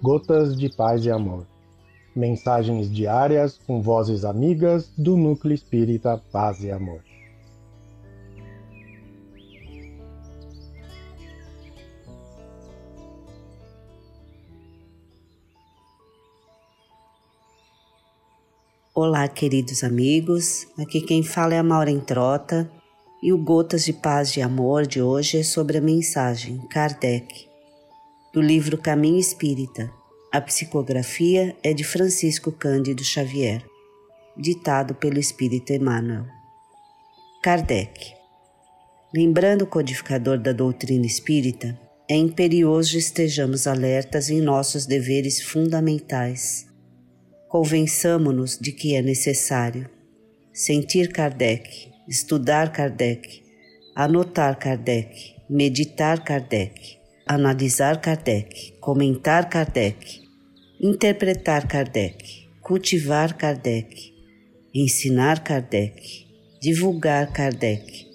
Gotas de Paz e Amor. Mensagens diárias com vozes amigas do Núcleo Espírita Paz e Amor. Olá, queridos amigos. Aqui quem fala é a Maureen Trota e o Gotas de Paz e Amor de hoje é sobre a mensagem Kardec, do livro Caminho Espírita. A psicografia é de Francisco Cândido Xavier, ditado pelo Espírito Emmanuel. Kardec. Lembrando o codificador da doutrina espírita, é imperioso estejamos alertas em nossos deveres fundamentais Convençamo-nos de que é necessário sentir Kardec, estudar Kardec, anotar Kardec, meditar Kardec, analisar Kardec, comentar Kardec, interpretar Kardec, cultivar Kardec, ensinar Kardec, divulgar Kardec.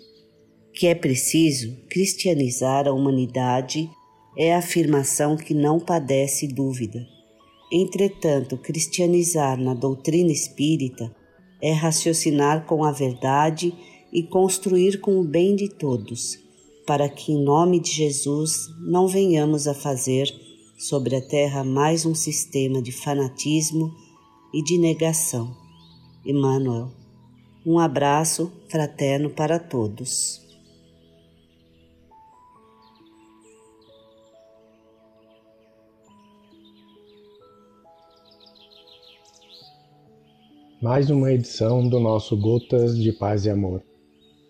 Que é preciso cristianizar a humanidade é a afirmação que não padece dúvida Entretanto, cristianizar na doutrina espírita é raciocinar com a verdade e construir com o bem de todos, para que, em nome de Jesus, não venhamos a fazer sobre a terra mais um sistema de fanatismo e de negação. Emmanuel. Um abraço fraterno para todos. mais uma edição do nosso Gotas de Paz e Amor.